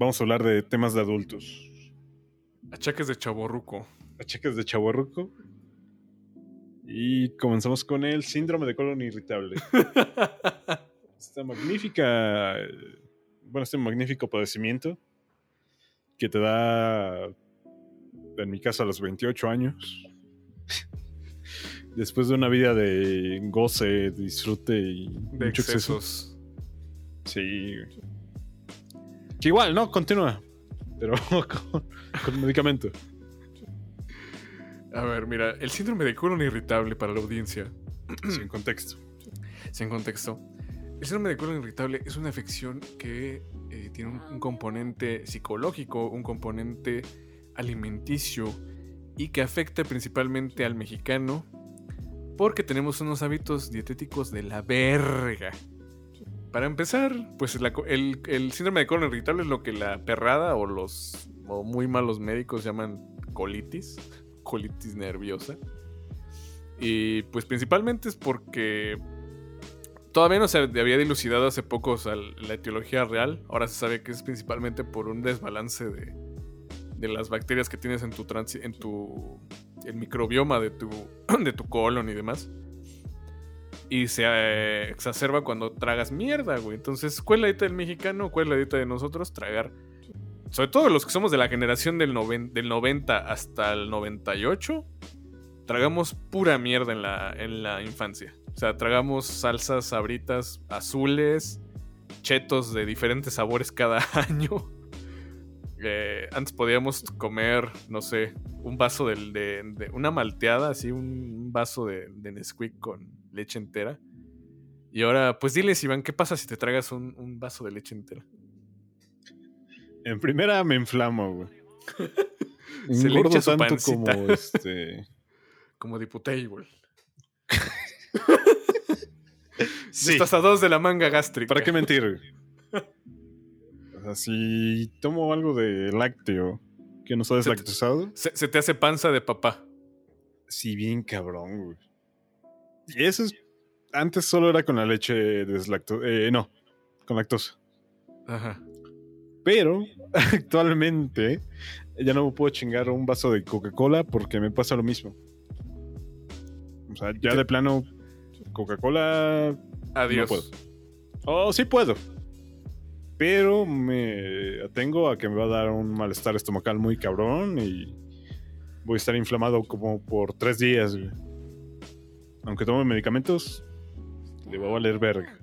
vamos a hablar de temas de adultos. Achaques de chaborruco. Achaques de chaborruco. Y comenzamos con el síndrome de colon irritable. Esta magnífica. Bueno, este magnífico padecimiento que te da, en mi caso, a los 28 años. Después de una vida de goce, disfrute y de mucho excesos. exceso. Sí. Que igual, ¿no? Continúa. Pero con, con medicamento. A ver, mira, el síndrome de colon irritable para la audiencia, Sin contexto. sin contexto. El síndrome de colon irritable es una afección que eh, tiene un, un componente psicológico, un componente alimenticio y que afecta principalmente al mexicano porque tenemos unos hábitos dietéticos de la verga. Para empezar, pues el, síndrome de colon irritable es lo que la perrada o los o muy malos médicos llaman colitis, colitis nerviosa. Y pues principalmente es porque todavía no se había dilucidado hace poco la etiología real. Ahora se sabe que es principalmente por un desbalance de, de las bacterias que tienes en tu, en tu el microbioma de tu, de tu colon y demás. Y se eh, exacerba cuando tragas mierda, güey. Entonces, ¿cuál es la dieta del mexicano? ¿Cuál es la dieta de nosotros? Tragar. Sobre todo los que somos de la generación del, noven- del 90 hasta el 98. Tragamos pura mierda en la, en la infancia. O sea, tragamos salsas sabritas azules, chetos de diferentes sabores cada año. Eh, antes podíamos comer, no sé, un vaso de, una malteada, así, un vaso de Nesquik con leche entera. Y ahora, pues diles, Iván, ¿qué pasa si te tragas un, un vaso de leche entera? En primera me inflamo, güey. Se le su tanto pancita. como este. Como diputado, güey. Sí. Estás a dos de la manga gástrica. ¿Para qué mentir? güey? O sea, si tomo algo de lácteo que no está deslactosado, Se, se te hace panza de papá. sí, bien cabrón, güey. Y eso es. Antes solo era con la leche deslactosa. Eh, no, con lactosa. Ajá. Pero actualmente ya no me puedo chingar un vaso de Coca-Cola porque me pasa lo mismo. O sea, ya de plano, Coca-Cola Adiós. puedo. Oh, sí puedo. Pero me atengo a que me va a dar un malestar estomacal muy cabrón y voy a estar inflamado como por tres días. güey. Aunque tome medicamentos, le va a valer verga.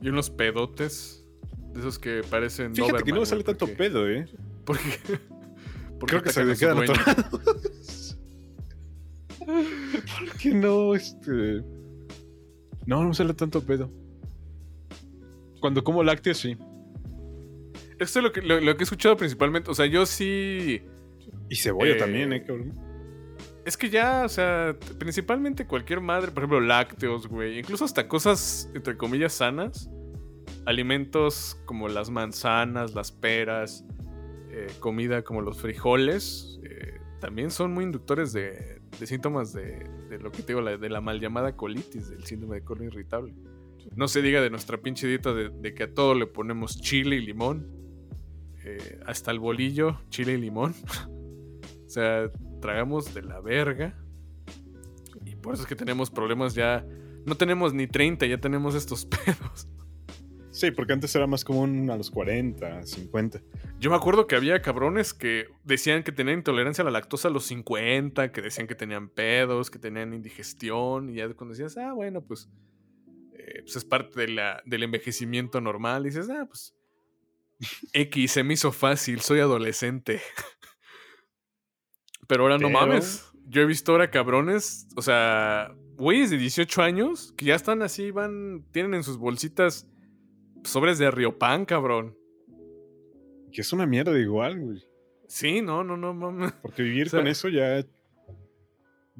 Y unos pedotes. De esos que parecen. Fíjate que no Doberman, me sale tanto pedo, ¿eh? Porque. porque Creo que se su quedan atorados. ¿Por qué no? Este. No, no me sale tanto pedo. Cuando como lácteos, sí. Esto es lo que, lo, lo que he escuchado principalmente. O sea, yo sí. Y cebolla Eh, también, ¿eh, cabrón? Es que ya, o sea, principalmente cualquier madre, por ejemplo, lácteos, güey. Incluso hasta cosas, entre comillas, sanas. Alimentos como las manzanas, las peras, eh, comida como los frijoles. eh, también son muy inductores de, de síntomas de, de lo que te digo, la- de la mal llamada colitis, del síndrome de colon irritable. No se diga de nuestra pinche dieta de, de que a todo le ponemos chile y limón. eh, hasta el bolillo, chile y limón. o sea, tragamos de la verga. Y por eso es que tenemos problemas ya. No tenemos ni 30, ya tenemos estos pedos. Sí, porque antes era más común a los 40, 50. Yo me acuerdo que había cabrones que decían que tenían intolerancia a la lactosa a los 50, que decían que tenían pedos, que tenían indigestión. Y ya cuando decías, ah, bueno, pues, eh, pues es parte de la- del envejecimiento normal. Y dices, ah, pues. X, se me hizo fácil, soy adolescente. Pero ahora no mames. Yo he visto ahora cabrones, o sea, güeyes de 18 años que ya están así, van, tienen en sus bolsitas sobres de Riopan, cabrón. Que es una mierda igual, güey. Sí, no, no, no, mames. Porque vivir O sea- con eso ya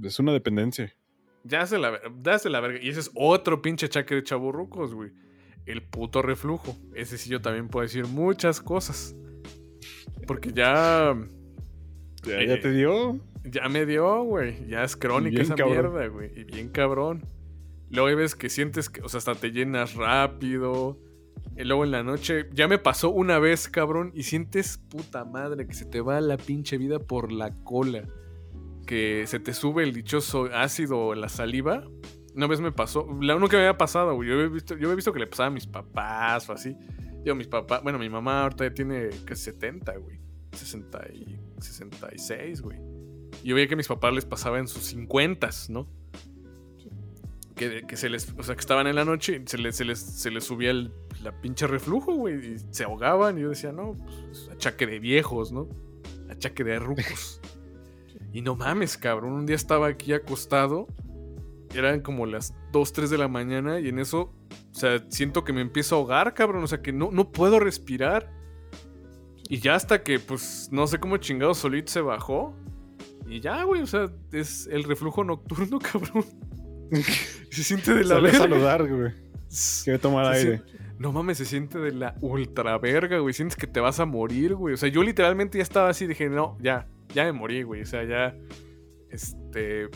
es una dependencia. Ya se la, la verga. Y ese es otro pinche chaque de chaburrucos, güey. El puto reflujo. Ese sí yo también puedo decir muchas cosas. Porque ya. Ya, Eh, ya te dio. Ya me dio, güey. Ya es crónica esa cabrón. mierda, güey. Y bien cabrón. Luego veces que sientes que, o sea, hasta te llenas rápido. Y luego en la noche, ya me pasó una vez, cabrón, y sientes puta madre que se te va la pinche vida por la cola. Que se te sube el dichoso ácido en la saliva. Una vez me pasó, la única que me había pasado, güey. Yo había visto, yo había visto que le pasaba a mis papás o así. Yo, mis papás, bueno, mi mamá ahorita ya tiene que 70, güey. 60 y 66, güey. Yo veía que a mis papás les pasaba en sus 50, ¿no? Que, que, se les, o sea, que estaban en la noche y se les, se les, se les subía el, la pinche reflujo, güey, y se ahogaban. Y yo decía, no, pues achaque de viejos, ¿no? Achaque de rucos. y no mames, cabrón. Un día estaba aquí acostado. Eran como las 2, 3 de la mañana. Y en eso, o sea, siento que me empiezo a ahogar, cabrón. O sea, que no, no puedo respirar. Y ya hasta que, pues, no sé cómo chingado solito se bajó. Y ya, güey, o sea, es el reflujo nocturno, cabrón. se siente de la verga. saludar, güey. Quiere tomar Se aire. siente- no mames, se siente de la ultra verga, güey. Sientes que te vas a morir, güey. O sea, yo literalmente ya estaba así, dije, no, ya, ya me morí, güey. O sea, ya, este,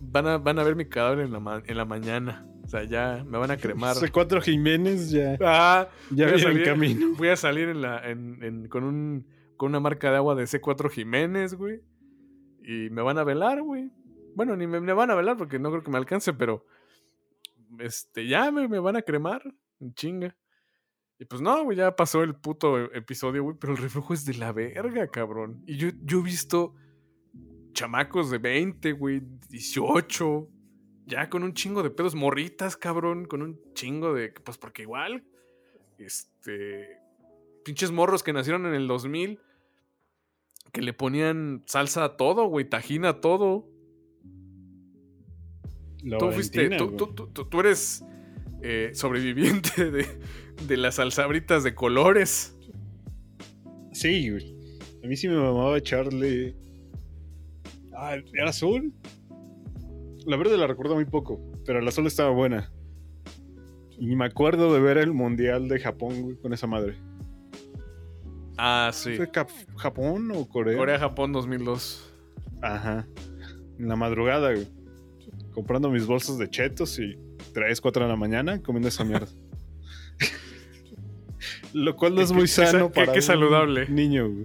van a, van a ver mi cadáver en la, ma- en la mañana. Sea, ya me van a cremar. C4 Jiménez ya, Ah, ya voy a viene en salir- camino. Voy a salir en la, en- en- con, un, con una marca de agua de C4 Jiménez, güey. Y me van a velar, güey. Bueno, ni me, me van a velar porque no creo que me alcance, pero este, ya me, me van a cremar. En chinga. Y pues no, güey, ya pasó el puto episodio, güey. Pero el reflujo es de la verga, cabrón. Y yo, yo he visto chamacos de 20, güey, 18. Ya con un chingo de pedos, morritas, cabrón. Con un chingo de. Pues porque igual. Este. Pinches morros que nacieron en el 2000. Que le ponían salsa a todo, güey. Tajina a todo. La Tú fuiste. Tú- tú- tú- tú eres eh, sobreviviente de, de las salsabritas de colores. Sí, güey. A mí sí me mamaba echarle. Ah, ¿era azul? La verde la recuerdo muy poco, pero la azul estaba buena. Y me acuerdo de ver el mundial de Japón, güey, con esa madre. Ah, sí. ¿Fue Cap- Japón o Corea? Corea-Japón 2002. Ajá. En la madrugada, güey. Comprando mis bolsas de chetos y 3, 4 de la mañana comiendo esa mierda. Lo cual no es muy sano qué- para un saludable. niño, güey.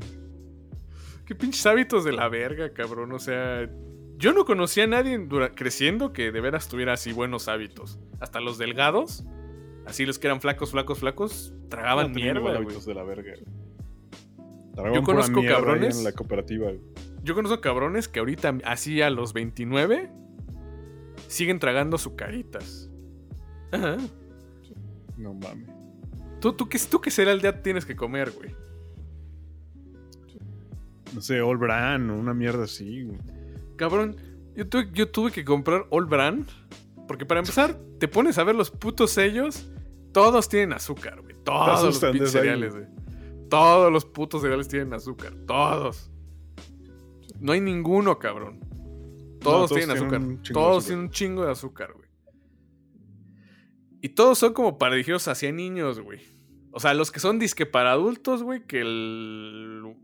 Qué pinches hábitos de la verga, cabrón. O sea, yo no conocía a nadie dura- creciendo que de veras tuviera así buenos hábitos. Hasta los delgados, así los que eran flacos, flacos, flacos, tragaban No, mierda, igual hábitos de la verga. pura conozco cabrones- en la cooperativa. Yo conozco cabrones que ahorita, así a los 29, siguen tragando sucaritas. Ajá. No mames. ¿Tú, tú, qué, ¿Tú qué cereal ya tienes que comer, güey? No sé, All Bran una mierda así. güey. Cabrón, yo tuve, yo tuve que comprar All Bran. Porque para empezar, te pones a ver los putos sellos. Todos tienen azúcar, güey. Todos los pinches cereales, güey. Todos los putos cereales tienen azúcar. Todos. No hay ninguno, cabrón. Todos, todos tienen azúcar. Todos tienen un chingo de azúcar, güey. Y todos son como para dirigidos hacia niños, güey. O sea, los que son disque para adultos, güey, que el.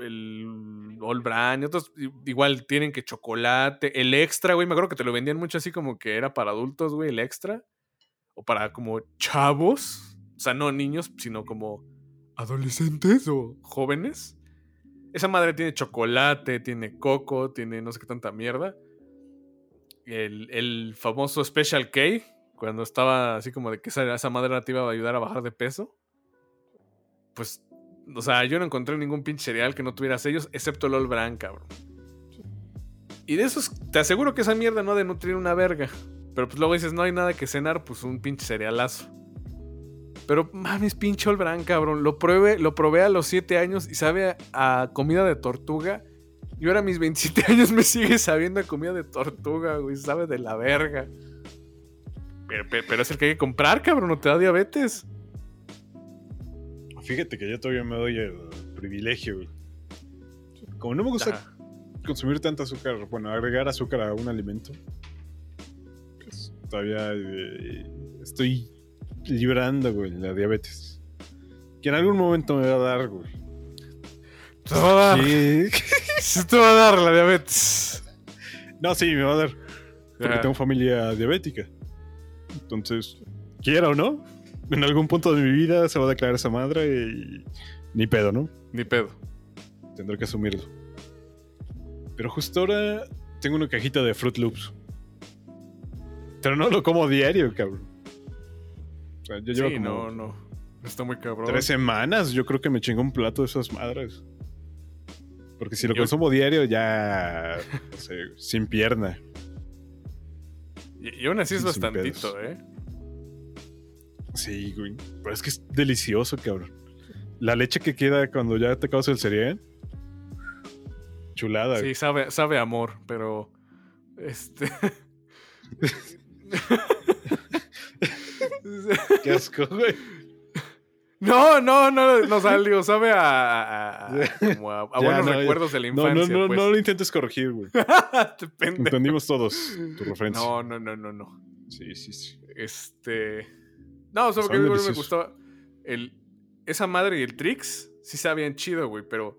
El. All Brand y otros igual tienen que chocolate. El extra, güey. Me acuerdo que te lo vendían mucho así como que era para adultos, güey, el extra. O para como chavos. O sea, no niños, sino como adolescentes o jóvenes. Esa madre tiene chocolate, tiene coco, tiene no sé qué tanta mierda. El, el famoso Special K, cuando estaba así como de que esa, esa madre te iba a ayudar a bajar de peso. Pues, o sea, yo no encontré ningún pinche cereal que no tuviera sellos, excepto el All Bran, cabrón. Y de esos, te aseguro que esa mierda no ha de nutrir una verga. Pero pues luego dices, no hay nada que cenar, pues un pinche cerealazo. Pero mames, pinche All Bran, cabrón. Lo probé, lo probé a los 7 años y sabe a, a comida de tortuga. Y ahora a mis 27 años me sigue sabiendo a comida de tortuga, güey. Sabe de la verga. Pero, pero- pero es el que hay que comprar, cabrón. No te da diabetes. Fíjate que yo todavía me doy el privilegio, güey. Como no me gusta Ajá. consumir tanta azúcar, bueno, agregar azúcar a un alimento, pues todavía eh, estoy librando, güey, la diabetes. Que en algún momento me va a dar, güey. Te va a dar. Sí. Sí te va a dar la diabetes. No, sí, me va a dar. Porque tengo familia diabética. Entonces, quiera o no, en algún punto de mi vida se va a declarar esa madre y ni pedo, ¿no? Ni pedo. Tendré que asumirlo. Pero justo ahora tengo una cajita de Fruit Loops. Pero no lo como diario, cabrón. O sea, yo llevo Sí, como no, no. Está muy cabrón. tres semanas. Yo creo que me chingo un plato de esas madres. Porque si lo Yo- consumo diario, ya. No sé, sin pierna. Y, y aún así es Sin bastantito. ¿eh? Sí, güey. Pero es que es delicioso, cabrón. La leche que queda cuando ya te acabas el cereal. Chulada. Sí, sabe, sabe amor, pero. Este. Qué asco, güey. No, no, no, no salió. Sabe a, a- a- como a- buenos no, ya. recuerdos de la infancia. no, no, pues. no lo intentes corregir, güey. Entendimos todos tu referencia. No, no, no, no, no. Sí, sí, sí. Este. No, solo Son que a mí me gustaba. El, esa madre y el Trix sí sabían chido, güey, pero.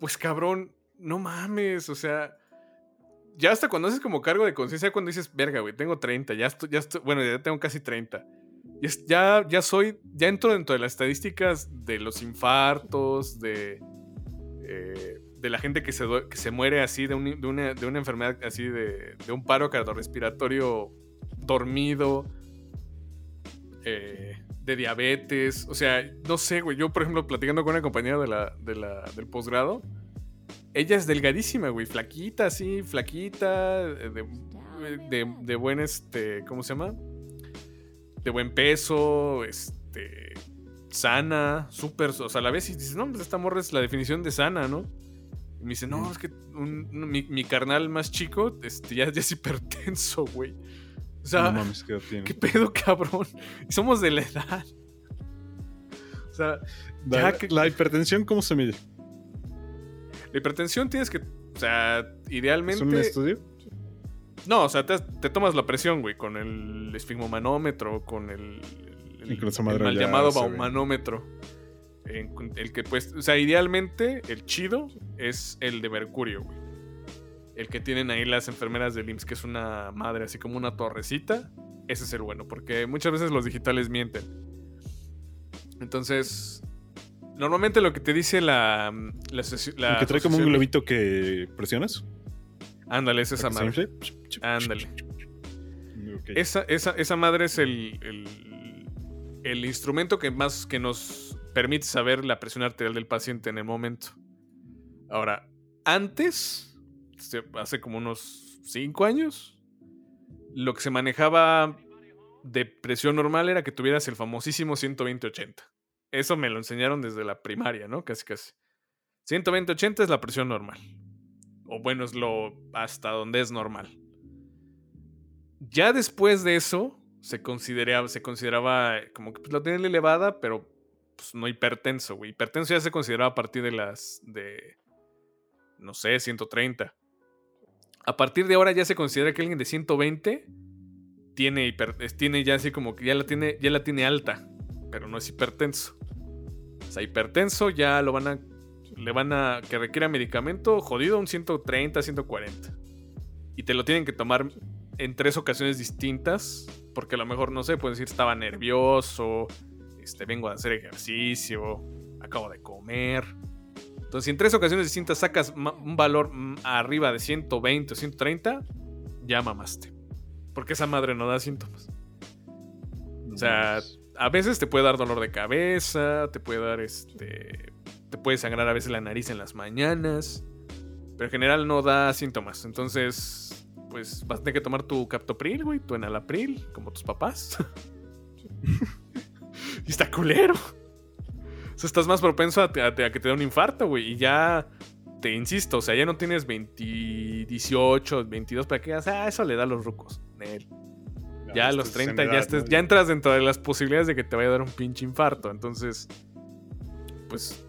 Pues cabrón, no mames, o sea. Ya hasta cuando haces como cargo de conciencia, cuando dices, verga, güey, tengo 30, ya estoy, ya estoy, bueno, ya tengo casi 30. Ya, ya, soy, ya entro dentro de las estadísticas de los infartos, de, eh, de la gente que se, que se muere así de, un- de una, de una enfermedad así de, de un paro cardiorrespiratorio dormido, eh, de diabetes, o sea, no sé, güey, yo por ejemplo platicando con una compañera de la, de la, del posgrado, ella es delgadísima, güey, flaquita, así, flaquita, eh, de, de, de buen, este, ¿cómo se llama? De buen peso, este, sana, súper, o sea, a la vez y dices, no, pues esta morra es la definición de sana, ¿no? Y me dice, no, es que un- mi carnal más chico, este, ya, ya es hipertenso, güey. O sea, no mames, ¿qué tiene? ¿qué pedo, cabrón? Somos de la edad. O sea, La, ya que- la hipertensión, ¿cómo se mide? la hipertensión tienes que, o sea, ¿Es un idealmente... estudio? No, o sea, te, te tomas la presión, güey, con el esfigmomanómetro, con el, el, el mal llamado baumanómetro. En- el que pues, o sea, idealmente el chido es el de mercurio, güey. El que tienen ahí las enfermeras del IMSS, que es una madre así como una torrecita. Ese es el bueno, porque muchas veces los digitales mienten. Entonces, normalmente lo que te dice la... la, asoci- la El que trae como un globito que presionas. Ándale, es esa madre. Ándale. Esa, esa, esa madre es el, el, el instrumento que más que nos permite saber la presión arterial del paciente en el momento. Ahora, antes, hace como unos 5 años, lo que se manejaba de presión normal era que tuvieras el famosísimo 120-80. Eso me lo enseñaron desde la primaria, ¿no? Casi casi. 120-80 es la presión normal. O bueno, es lo hasta donde es normal. Ya después de eso, se consideraba, se consideraba como que pues, tenía elevada, pero pues, no hipertenso, güey. Hipertenso ya se consideraba a partir de las de, no sé, 130. A partir de ahora ya se considera que alguien de 120 tiene, hiper- tiene ya así como que ya la tiene, ya la tiene alta, pero no es hipertenso. O sea, hipertenso ya lo van a, le van a, que requiera medicamento, jodido, un 130, 140. Y te lo tienen que tomar en tres ocasiones distintas, porque a lo mejor, no sé, puedes decir, estaba nervioso, este, vengo a hacer ejercicio, acabo de comer. Entonces, si en tres ocasiones distintas sacas un valor mm, arriba de 120 o 130, ya mamaste. Porque esa madre no da síntomas. O sea, a veces te puede dar dolor de cabeza, te puede dar este. Te puede sangrar a veces la nariz en las mañanas. Pero en general no da síntomas. Entonces, pues vas a tener que tomar tu captopril, güey, tu enalapril, como tus papás. y está culero. O sea, estás más propenso a, que te dé un infarto, güey. Y ya, te insisto, o sea, ya no tienes 20, 18, 22 para que digas, ah, eso le da a los rucos. Nel. Ya a los estás en 30 ya, edad, estés- ¿no? ya entras dentro de las posibilidades de que te vaya a dar un pinche infarto. Entonces, pues,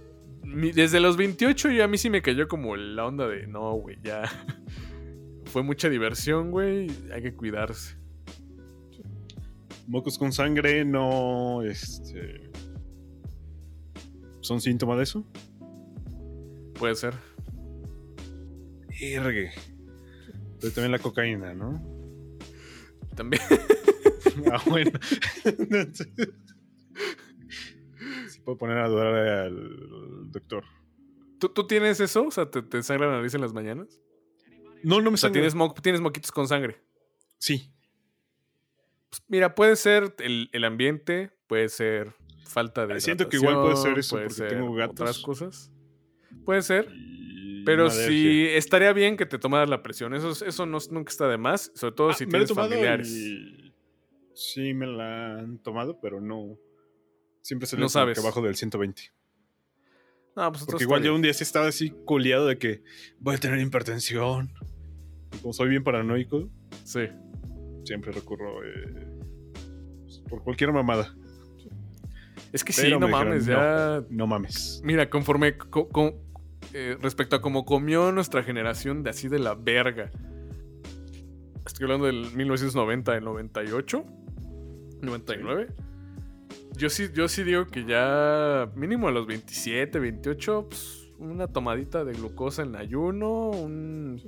desde los 28 ya a mí sí me cayó como la onda de, no, güey, ya fue mucha diversión, güey, hay que cuidarse. Mocos con sangre no. Este. ¿Son síntoma de eso? Puede ser. Irgue. Pero también la cocaína, ¿no? También. ah, bueno. puede poner a dudar al doctor. ¿Tú, tú tienes eso? O sea, ¿te, te sangra la nariz en las mañanas? No, no me O sea, sangra. ¿tienes, mo- tienes moquitos con sangre. Sí. Pues, mira, puede ser el, el ambiente, puede ser falta de siento que igual puede ser eso, puede porque ser tengo gatos. otras cosas. Puede ser. Y Pero sí, estaría bien que te tomaras la presión. Eso, es- eso no, nunca está de más. Sobre todo Ah, si tienes familiares. y- Sí, me la han tomado, pero no. Siempre se No sabes. abajo del 120. No, pues Porque igual yo un día sí estaba así culiado de que voy a tener hipertensión. Y como soy bien paranoico, Sí. siempre recurro eh, pues, por cualquier mamada. Es que sí, no dijeron, mames, ya. No mames. Mira, conforme. co- co- eh, respecto a cómo comió nuestra generación de así de la verga. Estoy hablando del 1990, del 98, 99. Yo sí, yo sí digo que ya mínimo a los 27, 28, pues, una tomadita de glucosa en ayuno, un-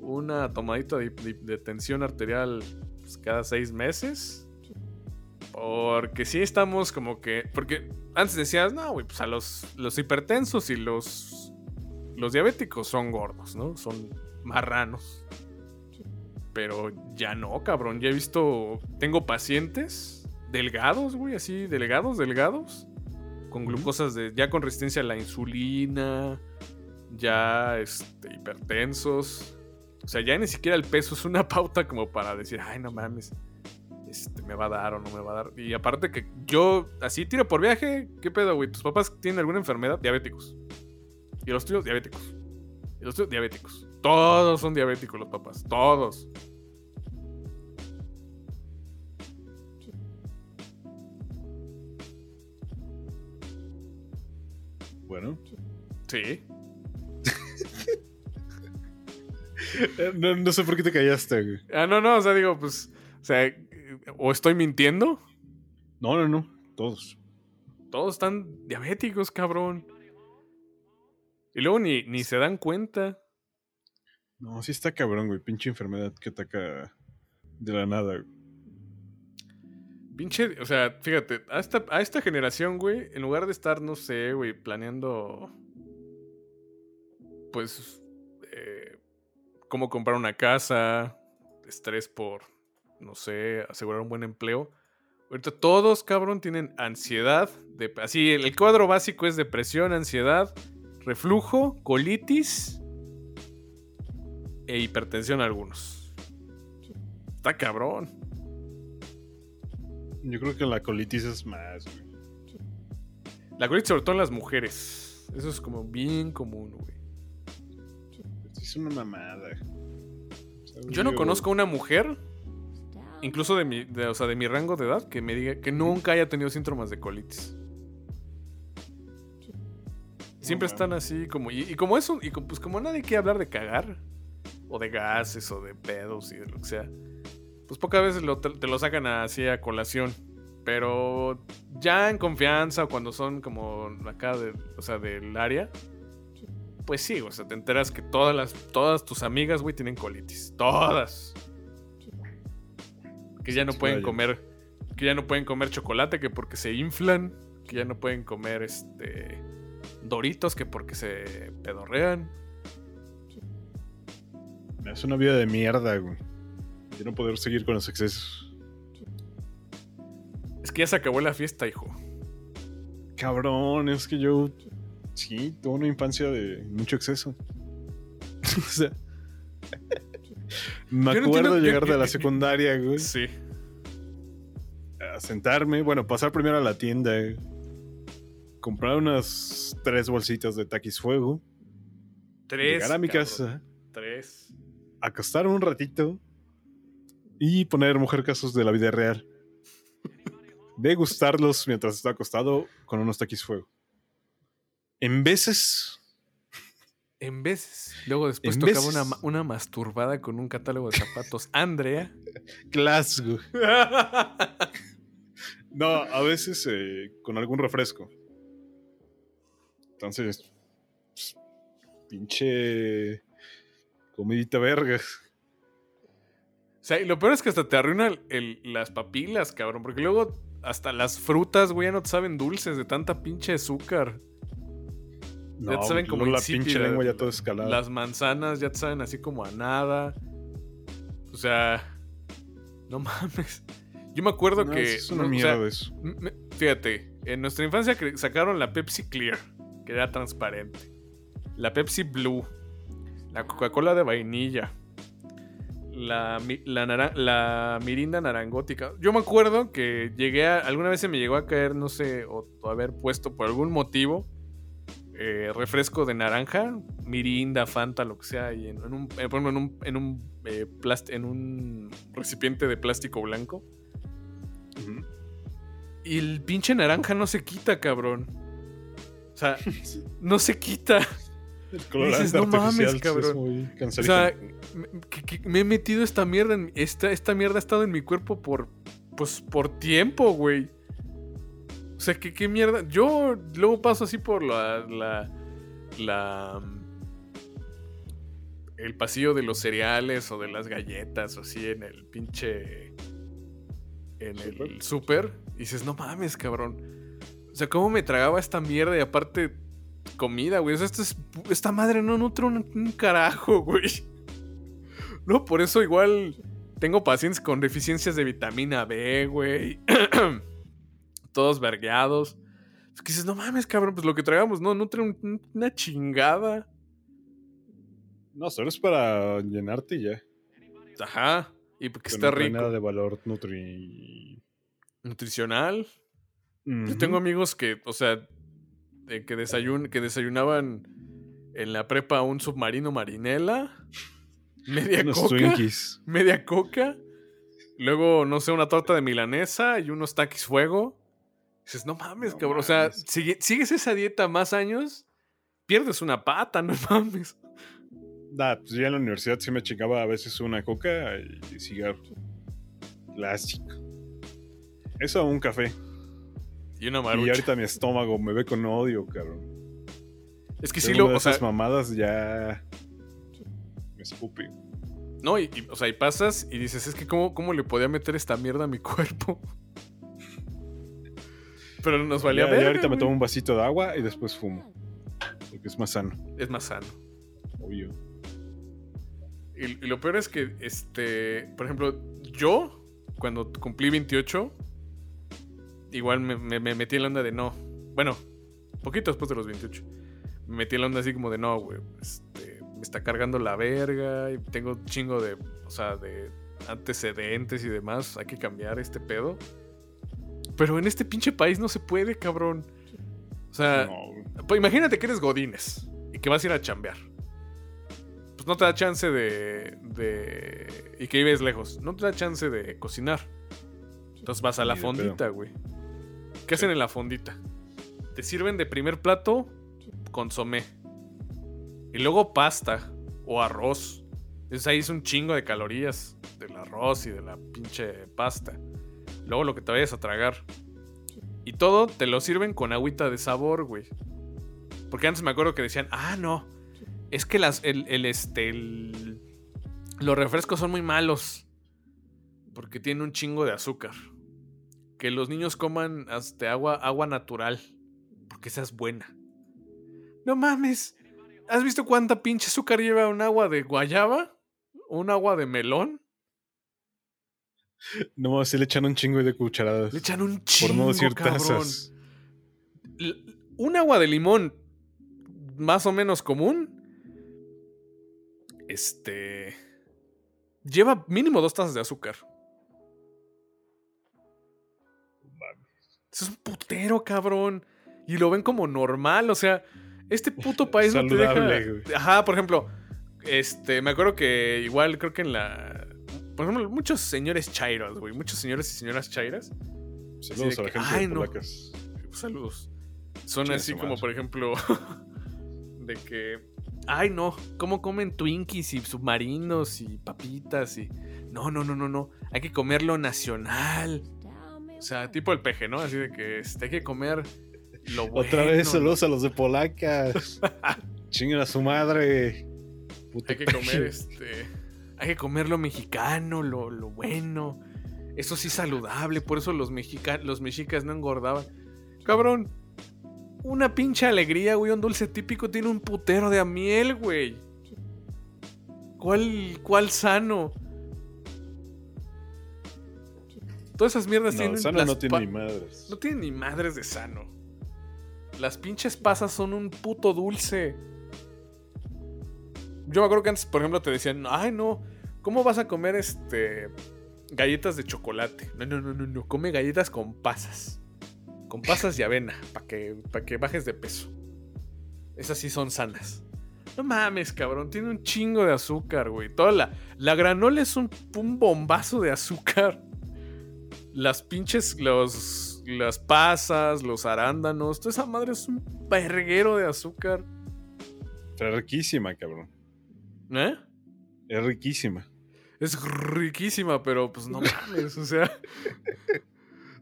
una tomadita de, de- de tensión arterial pues, cada seis meses. Porque sí estamos como que. Porque antes decías, no, güey, pues a los, los hipertensos y los. Los diabéticos son gordos, ¿no? Son marranos. Pero ya no, cabrón. Ya he visto. Tengo pacientes delgados, güey, así, delgados, delgados. Con glucosas de. Ya con resistencia a la insulina. Ya este, hipertensos. O sea, ya ni siquiera el peso es una pauta como para decir, ay, no mames este, me va a dar o no me va a dar. Y aparte que yo, así tiro por viaje, ¿qué pedo, güey? ¿Tus papás tienen alguna enfermedad? Diabéticos. Y los tuyos, diabéticos. Y los tuyos, diabéticos. Todos son diabéticos los papás. Todos. Bueno. Sí. Eh, No, no sé por qué te callaste, güey. Ah, no, no, o sea, digo, pues, o sea, o estoy mintiendo. No, no, no. Todos. Todos están diabéticos, cabrón. Y luego ni, ni se dan cuenta. No, sí está cabrón, güey. Pinche enfermedad que ataca de la nada. güey. Pinche, o sea, fíjate, a esta, a esta generación, güey, en lugar de estar, no sé, güey, planeando, pues, eh, cómo comprar una casa, estrés por, no sé, asegurar un buen empleo. Ahorita todos, cabrón, tienen ansiedad. De, así, el, el cuadro básico es depresión, ansiedad, reflujo, colitis e hipertensión algunos. Está cabrón. Yo creo que la colitis es más, güey. La colitis sobre todo en las mujeres. Eso es como bien común, güey. Es una mamada. O sea, Yo no digo, conozco a una mujer, incluso de mi, de, o sea, de mi rango de edad, que me diga que nunca haya tenido síntomas de colitis. Siempre están así como... Y, y como eso, y como, pues como nadie quiere hablar de cagar, o de gases, o de pedos, y de lo que sea, pues pocas veces lo- te, te lo sacan así a colación. Pero ya en confianza, o cuando son como acá, de, o sea, del área, pues sí, o sea, te enteras que todas, las, todas tus amigas, güey, tienen colitis. Todas. Que ya no pueden comer, que ya no pueden comer chocolate, que porque se inflan, que ya no pueden comer, este... Doritos que porque se pedorrean. Es una vida de mierda, güey. De no poder seguir con los excesos. Es que ya se acabó la fiesta, hijo. Cabrón, es que yo. Sí, tuve una infancia de mucho exceso. o sea. Me Yo acuerdo llegar de la secundaria, güey. Sí. A sentarme, bueno, pasar primero a la tienda. comprar unas tres bolsitas de taquis fuego. Tres. llegar a mi cabrón. casa, Tres. acostarme un ratito. Y poner mujer casos de la vida real. Degustarlos mientras está acostado con unos taquis fuego. En veces En veces. Luego después En tocaba una, ma- una masturbada con un catálogo de zapatos. Andrea. Glasgow. No, a veces eh, con algún refresco. Entonces, pues, pinche comidita verga. O sea, y lo peor es que hasta te arruina el- las papilas, cabrón. Porque luego hasta las frutas, güey, ya no te saben dulces de tanta pinche azúcar. No, ya te saben como la pinche lengua ya toda escalada. Las manzanas ya te saben así como a nada. O sea, no mames. Yo me acuerdo No, que. Es una no, o mierda sea, eso. fíjate, en nuestra infancia sacaron la Pepsi Clear, que era transparente. La Pepsi Blue. La Coca-Cola de vainilla. La Mirinda narangótica. Yo me acuerdo que llegué a. Alguna vez se me llegó a caer, no sé, o, o haber puesto por algún motivo. Eh, refresco de naranja, Mirinda, Fanta, lo que sea, y en, en un, eh, por ejemplo, en un, en un, eh, plast- en un recipiente de plástico blanco. Y el pinche naranja no se quita, cabrón. O sea, no se quita. El colorante dices, "No mames, cabrón". Es muy O sea, me, que- que me he metido esta mierda. en- esta, esta mierda ha estado en mi cuerpo por. Pues por tiempo, güey. O sea, que qué mierda. Yo luego paso así por la. la. la. El pasillo de los cereales o de las galletas o así en el pinche. En el ¿Súper? súper. Y dices, no mames, cabrón. O sea, ¿cómo me tragaba esta mierda? Y aparte, comida, güey. O sea, esto es- esta madre no nutre un, un carajo, güey. No, por eso igual tengo pacientes con deficiencias de vitamina B, güey. Todos vergueados. Es que dices, no mames, cabrón, pues lo que tragamos no nutre un- un- una chingada. No, solo es para llenarte y ya. Ajá. Y porque Que está no rico. nada de valor nutri. Nutricional. Yo tengo amigos que, o sea, que, desayun que desayunaban en la prepa un submarino marinela, media Unos coca, Twinkies. media coca, luego, no sé, una torta de milanesa y unos taquis fuego. Dices, no mames, No cabrón. O sea, sigue- sigues esa dieta más años, pierdes una pata, no mames. Nah, pues ya en la universidad sí me chingaba a veces una coca y cigarro. Clásico. Eso un café. Y una Y marucha. ahorita mi estómago me ve con odio, cabrón. es que sí Pero lo, o sea, mamadas ya me escupe. no, y, y- o sea, y pasas y dices, es que cómo, cómo le podía meter esta mierda a mi cuerpo. Pero nos valía ya, ya verga, ahorita me tomo un vasito de agua y después fumo. Porque es más sano, Es más sano. obvio. Y, y lo peor es que, este, por ejemplo, yo, cuando cumplí 28, igual me, me- me metí en la onda de no. Bueno, poquito después de los 28. Me metí en la onda así como de no, güey. Este, me está cargando la verga y tengo un chingo de, o sea, de antecedentes y demás. Hay que cambiar este pedo. Pero en este pinche país no se puede, cabrón. O sea, No, pues imagínate que eres Godines y que vas a ir a chambear. Pues no te da chance de, de. Y que vives lejos. No te da chance de cocinar. Entonces vas a la fondita, güey. ¿Qué hacen en la fondita? Te sirven de primer plato consomé. Y luego pasta o arroz. Entonces ahí es un chingo de calorías del arroz y de la pinche pasta. Luego lo que te vayas a tragar. Y todo te lo sirven con agüita de sabor, güey. Porque antes me acuerdo que decían, ah, no. Es que las, el, el, este, los refrescos son muy malos. Porque tienen un chingo de azúcar. Que los niños coman este, agua, agua natural. Porque esa es buena. No mames. ¿Has visto cuánta pinche azúcar lleva un agua de guayaba? ¿Un agua de melón? No, sí le echan un chingo de cucharadas. Le echan un por chingo, no decir cabrón. tazas. Un agua de limón más o menos común. Este. Lleva mínimo dos tazas de azúcar. Eso es un putero, cabrón. Y lo ven como normal. O sea, este puto país no te deja. güey. Ajá, por ejemplo. Este, me acuerdo que igual creo que en la. Por ejemplo, muchos señores chairos, güey. Muchos señores y señoras chairas. Saludos a la que, gente "Ay, de no". polacas. Saludos. Son así como, por ejemplo, de que, ay no, ¿cómo comen Twinkies y submarinos y papitas y... No, no, no, no, no, hay que comerlo nacional. O sea, tipo el peje, ¿no? Así de que este, hay que comer lo bueno. Otra vez, saludos a los de polacas. Chinguen a su madre. Puto Hay que comer este... Hay que comer lo mexicano, lo, lo bueno. Eso sí saludable, por eso los, mexica los mexicas no engordaban. Cabrón, una pinche alegría, güey. Un dulce típico tiene un putero de miel, güey. ¿Cuál, ¿Cuál sano? Todas esas mierdas No, tienen. sano no tiene ni madres. No tienen ni madres de sano. Las pinches pasas son un puto dulce. Yo me acuerdo que antes, por ejemplo, te decían, ay no, ¿cómo vas a comer este galletas de chocolate? No, no, no, no, no, come galletas con pasas. Con pasas y avena, para que, pa' que bajes de peso. Esas sí son sanas. No mames, cabrón, tiene un chingo de azúcar, güey. Toda la, la granola es un, un bombazo de azúcar. Las pinches, los, las pasas, los arándanos, toda esa madre es un verguero de azúcar. Está riquísima, cabrón. ¿Eh? Es riquísima. Es riquísima, pero pues no mames, o sea.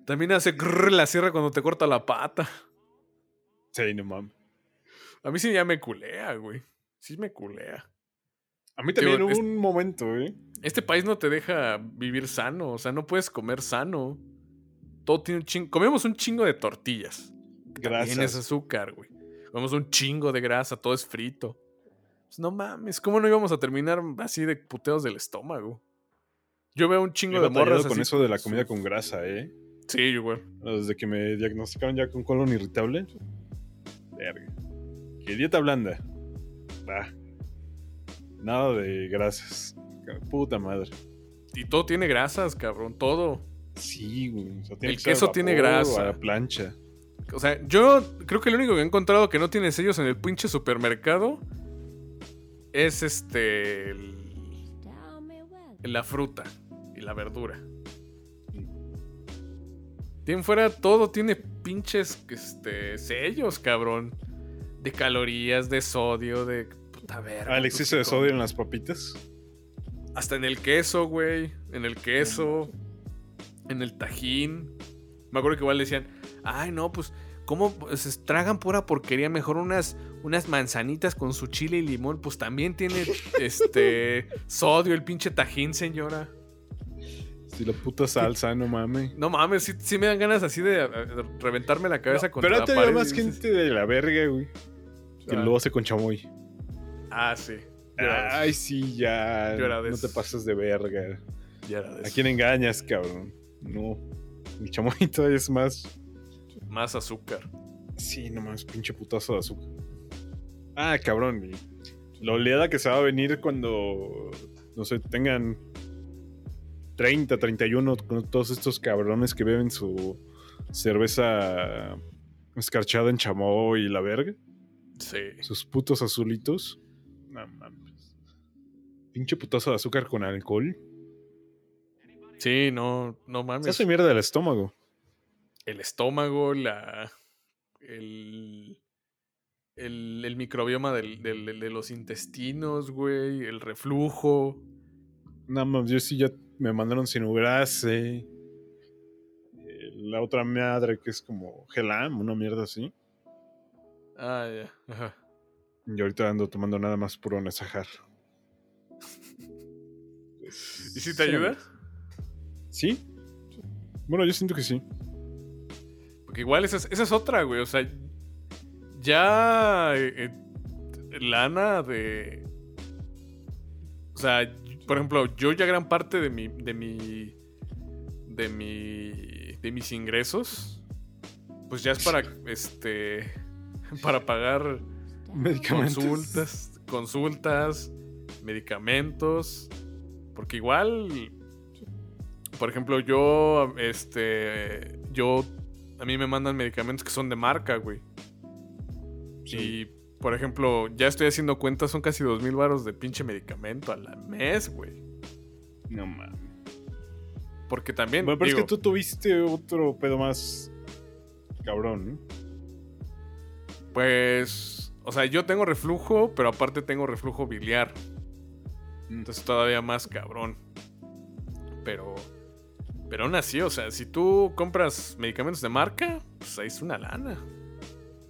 También hace grrr la sierra cuando te corta la pata. Sí, no mames. A mí sí ya me culea, güey. Sí me culea. A mí también Digo, hubo un momento, ¿eh? Este país no te deja vivir sano, o sea, no puedes comer sano. Todo tiene un chingo. Comemos un chingo de tortillas. También es azúcar, güey. Comemos un chingo de grasa, todo es frito. Pues no mames, ¿cómo no íbamos a terminar así de puteos del estómago? Yo veo un chingo He de morras con así eso de la comida con grasa, ¿eh? Sí, güey. Desde que me diagnosticaron ya con colon irritable. Verga. Que dieta blanda. Va. Nada de grasas. Puta madre. Y todo tiene grasas, cabrón, todo. Sí, güey. o sea, tiene El que queso tiene grasa. A la plancha. O sea, yo creo que lo único que he encontrado que no tiene sellos en el pinche supermercado es este. el- la fruta y la verdura. Tienen fuera todo, tiene pinches este, sellos, cabrón. De calorías, de sodio, de puta verga. Ah, el exceso de sodio en las papitas. Hasta en el queso, güey. En el queso. En el tajín. Me acuerdo que igual decían, ay, no, pues, ¿cómo se tragan pura porquería? Mejor unas, unas manzanitas con su chile y limón. Pues también tiene este sodio el pinche tajín, señora. Si la puta salsa, no mames. No mames, sí, sí me dan ganas así de eh, reventarme la cabeza No, contra pero te había más dices, gente de la verga, güey. Que Ah. lo hace con chamoy. Ah, sí. Ay, sí, ya. De No te pases de verga. de ¿A quién engañas, cabrón? No. El chamoy todavía es más. Más azúcar. Sí, nomás, pinche putazo de azúcar. Ah, cabrón. La oleada que se va a venir cuando. No sé, tengan 30, 31 con todos estos cabrones que beben su cerveza escarchada en chamoy y la verga. Sí. Sus putos azulitos. No mames. Pinche putazo de azúcar con alcohol. Sí, no, no Se mames. hace mierda el estómago. El estómago, la. El. El, el microbioma del- del- de los intestinos, güey. El reflujo. No mames, yo sí ya me mandaron sin ubrase. Eh, La otra madre que es como gelam, una mierda así. Ah, ya. Ajá. Y ahorita ando tomando nada más puro Nesajar. ¿Y si te ayuda? Sí. Bueno, yo siento que sí. Porque igual esa es, esa es otra, güey. O sea, ya. eh, eh, lana de. O sea, por ejemplo, yo ya gran parte de mi. de mi. de mi. de mis ingresos. Pues ya es para. este. para pagar Medicamentos. consultas. Consultas. Medicamentos. Porque igual. Por ejemplo, yo. Este. Yo. A mí me mandan medicamentos que son de marca, güey. Sí. Y, por ejemplo, ya estoy haciendo cuentas, son casi dos mil baros de pinche medicamento a la mes, güey. No mames. Porque también. Bueno, pero digo, es que tú tuviste otro pedo más cabrón, ¿no? Pues. O sea, yo tengo reflujo, pero aparte tengo reflujo biliar. Entonces todavía más cabrón. Pero. Pero aún así, o sea, si tú compras medicamentos de marca, pues ahí es una lana.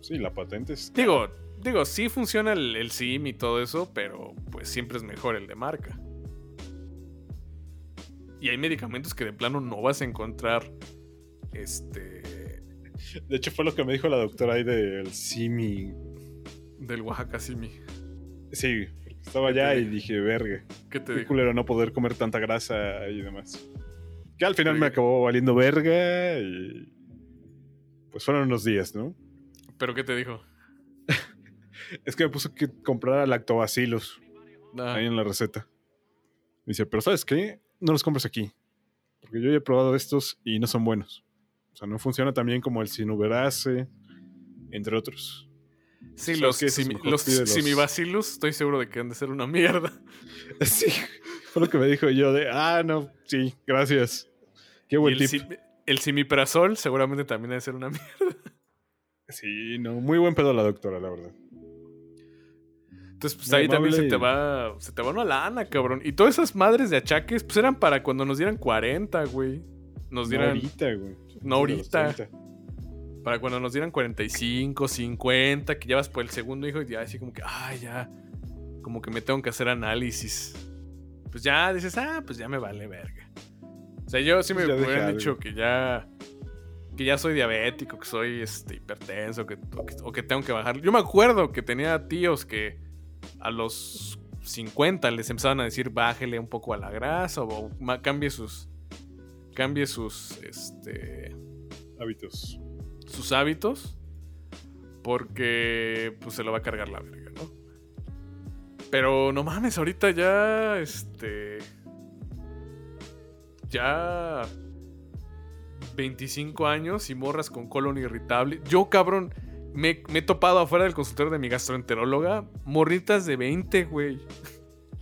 Sí, la patente es. Digo, digo, sí funciona el, el SIM y todo eso, pero pues siempre es mejor el de marca. Y hay medicamentos que de plano no vas a encontrar. Este. De hecho, fue lo que me dijo la doctora ahí del Simi. Del Oaxaca Simi. Sí, estaba allá y dije, verga. ¿Qué te Qué dijo? culero no poder comer tanta grasa y demás. Que al final me acabó valiendo verga y. Pues fueron unos días, ¿no? ¿Pero qué te dijo? Es que me puso que comprara lactobacillus Ah, ahí en la receta. Dice, pero ¿sabes qué? No los compres aquí. Porque yo ya he probado estos y no son buenos. O sea, no funciona tan bien como el sinuberase, entre otros. sí, ¿sabes los, simi- los los- simibacillus, estoy seguro de que han de ser una mierda. Sí, fue lo que me dijo yo de, ah, no, sí, gracias. Qué buen el, tip. el simiprazol seguramente también ha de ser una mierda. Sí, no, muy buen pedo la doctora, la verdad. Entonces, pues Muy ahí también se te va. Se te va una lana, cabrón. Y todas esas madres de achaques, pues eran para cuando nos dieran 40, güey. Nos No dieran. ahorita, güey. No ahorita. 30. Para cuando nos dieran 45, 50, que ya vas por el segundo hijo y ya así como que, ay, ya. Como que me tengo que hacer análisis. Pues ya dices, ah, pues ya me vale verga. O sea, yo sí me Pues hubieran dicho que ya. Que ya soy diabético, que soy este, hipertenso, que, o, que, o que tengo que bajar. Yo me acuerdo que tenía tíos que a los 50 les empezaban a decir bájele un poco a la grasa o cambie sus. Cambie sus. Este Hábitos. sus hábitos porque pues se lo va a cargar la verga. Pero no mames, ahorita ya este ya 25 años y morras con colon irritable. Yo, cabrón, me, me he topado afuera del consultorio de mi gastroenteróloga morritas de 20, güey.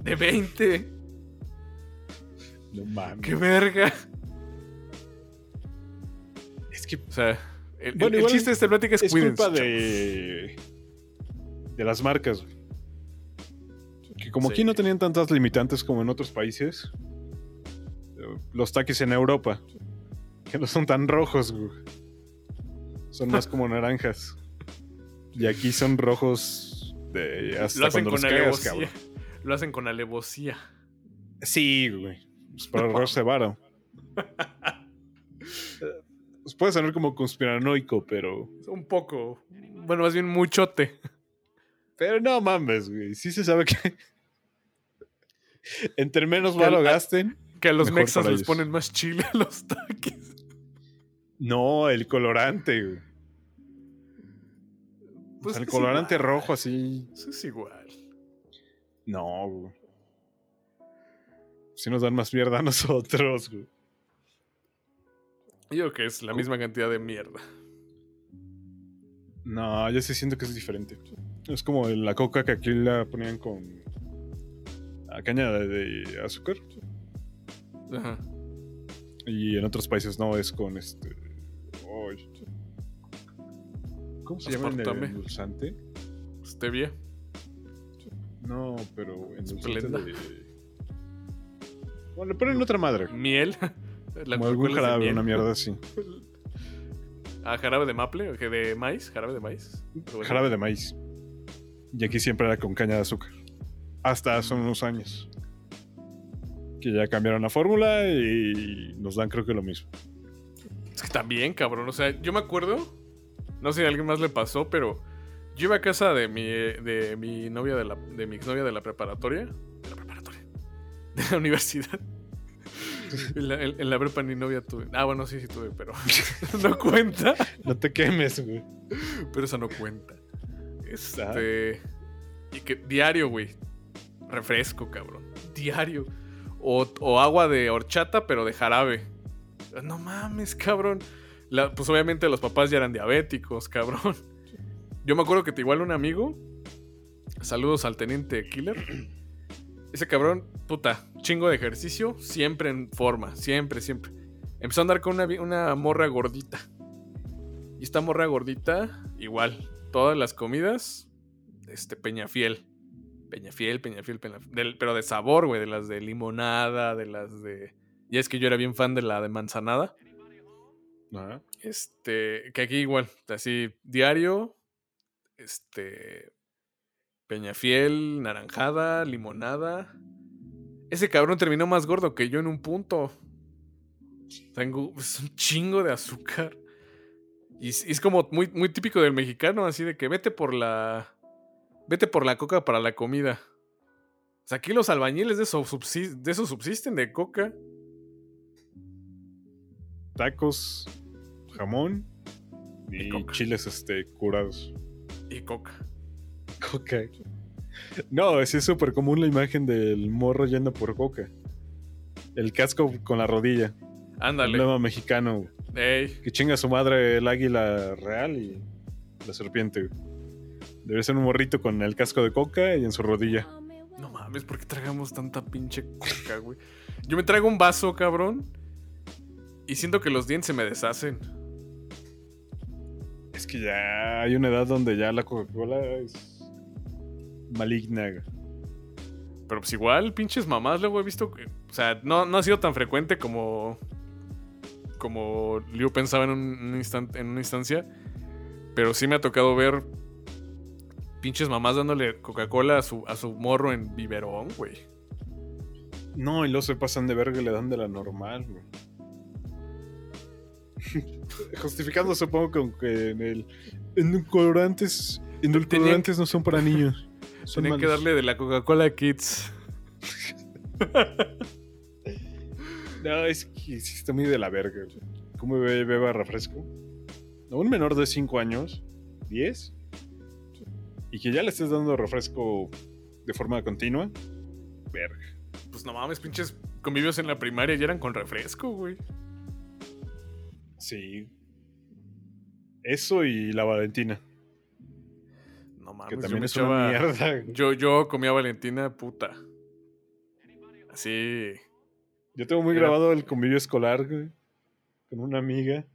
De 20. No mames. ¡Qué verga! Es que O sea, el, Bueno, el- chiste de esta plática es, es cuídense, culpa chavos. de. de las marcas, güey. Como Sí. aquí no tenían tantas limitantes como en otros países, los taquis en Europa, que no son tan rojos, güey. Son más como naranjas. Y aquí son rojos de hasta Lo hacen cuando con los cagas, alevosía. cabrón. Lo hacen con alevosía. Sí, güey. Pues para ahorrarse varo. Pues puede sonar como conspiranoico, pero. Un poco. Bueno, más bien muchote. Pero no mames, güey. Sí se sabe que. Entre menos al- gasten. Que a los mexas les ponen más chile a los taquis. No, el colorante, güey. O Pues sea, el colorante igual. rojo así. Eso es igual. No, güey. Si nos dan más mierda a nosotros, güey. Yo creo que es la misma cantidad de mierda. No, yo sí siento que es diferente. Es como la coca que aquí la ponían con a caña de, azúcar. Ajá. Y en otros países no, es con este. ay. ¿Cómo se llama el endulzante? Stevia. No, pero endulzante de. Bueno, le ponen otra madre. Miel. La como algún jarabe, una mierda así. Ah, jarabe de maple, de maíz, jarabe de maíz. Jarabe de maíz. Y aquí siempre era con caña de azúcar. Hasta hace unos años. Que ya cambiaron la fórmula y nos dan creo que lo mismo. Es que también, cabrón. O sea, yo me acuerdo. No sé si a alguien más le pasó, pero yo iba a casa de mi, de mi novia de la, de mi exnovia de la preparatoria. De la preparatoria. De la universidad. En la, en- en la prepa ni novia tuve. Ah, bueno, sí, sí tuve, pero no cuenta. No te quemes, güey. Pero eso no cuenta. Este. Y que diario, güey. Refresco, cabrón. Diario. O, agua de horchata, pero de jarabe. No mames, cabrón. Pues obviamente los papás ya eran diabéticos, cabrón. Yo me acuerdo que te igual un amigo. Saludos al teniente Killer. Ese cabrón, puta, chingo de ejercicio, siempre en forma, siempre, siempre. Empezó a andar con una, una morra gordita. Y esta morra gordita, igual, todas las comidas, este, Peñafiel. Peñafiel, Peñafiel, Peñafiel. del- pero de sabor, güey, de las de limonada, de las de... Ya es que yo era bien fan de la de manzanada. Ajá. Este, que aquí igual, así, diario, este, Peñafiel, naranjada, limonada. Ese cabrón terminó más gordo que yo en un punto. Tengo es un chingo de azúcar. Y es, es como muy, muy típico del mexicano, así de que vete por la. Vete por la coca para la comida. O sea, aquí los albañiles de eso, subsis- de eso subsisten, de coca. Tacos, jamón Y y, chiles este, curados. Y coca. Coca. No, sí es súper común la imagen del morro yendo por coca. El casco con la rodilla. Ándale. Emblema mexicano. Ey. Que chinga a su madre el águila real y la serpiente. güey. Debe ser un morrito con el casco de coca y en su rodilla. No mames, ¿por qué tragamos tanta pinche coca, güey? Yo me traigo un vaso, cabrón. Y siento que los dientes se me deshacen. Es que ya hay una edad donde ya la Coca-Cola es maligna. Pero pues igual, pinches mamás, luego he visto que. O sea, no, no ha sido tan frecuente como. Como yo pensaba en, un, un instan- en una instancia. Pero sí me ha tocado ver. Pinches mamás dándole Coca-Cola a su, a su morro en biberón, güey. No, y luego se pasan de verga y le dan de la normal, güey. Justificando, supongo, con que en el. Endulcorantes. Endulcorantes no son para niños. Son Tenían que darle de la Coca-Cola Kids. No, es que sí está muy de la verga. güey. ¿Cómo bebe, beba refresco? A un menor de 5 años, 10, y que ya le estés dando refresco de forma continua, verga. Pues no mames, pinches convivios en la primaria ya eran con refresco, güey. Sí. Eso y la Valentina, No que mames, yo también me es una mierda. Yo, yo comía Valentina, puta. Así. Yo tengo muy Era- grabado el convivio escolar, güey, con una amiga,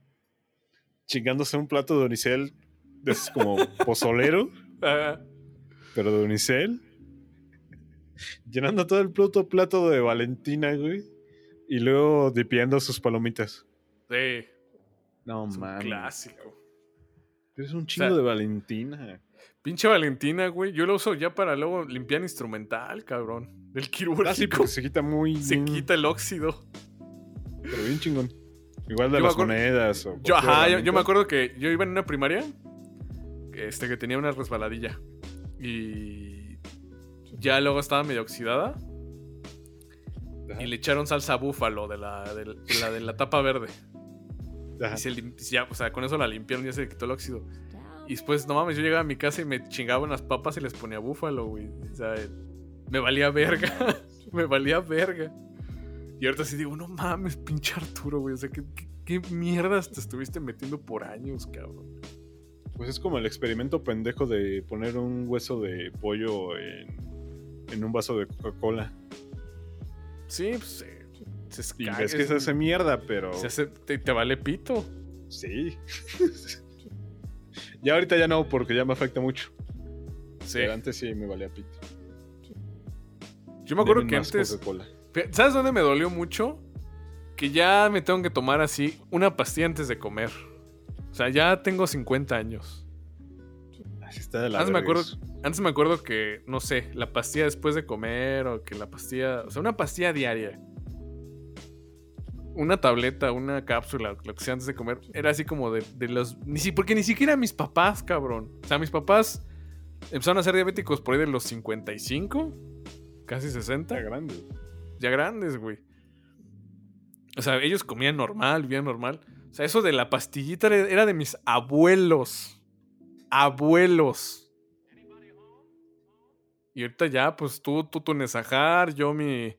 chingándose un plato de unicel, de esos como pozolero. Ah, pero de unicel. Llenando todo el puto plato de Valentina, güey. Y luego dipiendo sus palomitas. sí, No, mames. clásico. Pero es un chingo sea, de Valentina. Pinche Valentina, güey. Yo lo uso ya para luego limpiar instrumental, cabrón. Del Ah, sí, quirúrgico. porque se quita muy. se bien, quita el óxido. Pero bien chingón. Igual de Yo las acuerdo- monedas. O Yo, ajá, yo, me acuerdo que yo iba en una primaria este, que tenía una resbaladilla. Y ya luego estaba medio oxidada. Ajá, Y le echaron salsa búfalo de la de, de la, de la tapa verde. ajá. Y se lim- ya, o sea, con eso la limpiaron y ya se le quitó el óxido. Y después, no mames, yo llegaba a mi casa y me chingaba unas papas y les ponía búfalo, güey. O sea, me valía verga. me valía verga. Y ahorita sí digo, no mames, pinche Arturo, güey. O sea, ¿qué, qué, qué mierdas te estuviste metiendo por años, cabrón? Pues es como el experimento pendejo de poner un hueso de pollo en, en un vaso de Coca-Cola. Sí, pues se, se Y ves que se hace mierda, pero. se hace- te, te vale pito. Sí. ya ahorita ya no, porque ya me afecta mucho. Sí. Pero antes sí me valía pito. Yo me acuerdo Denme que más antes. Coca-Cola. Fe- ¿Sabes dónde me dolió mucho? Que ya me tengo que tomar así una pastilla antes de comer. O sea, ya tengo 50 años. Así está de la Antes me, acuerdo, antes me acuerdo que, no sé, la pastilla después de comer o que la pastilla, o sea, una pastilla diaria. Una tableta, una cápsula, lo que sea antes de comer, era así como de, de los... Ni si, porque ni siquiera mis papás, cabrón. O sea, mis papás empezaron a ser diabéticos por ahí de los 55, casi 60 Está grande. ya grandes, güey. O sea, ellos comían normal, vivían normal. O sea, eso de la pastillita era de mis abuelos. Abuelos. Y ahorita ya, pues tú, tú tu Nesajar, yo mi,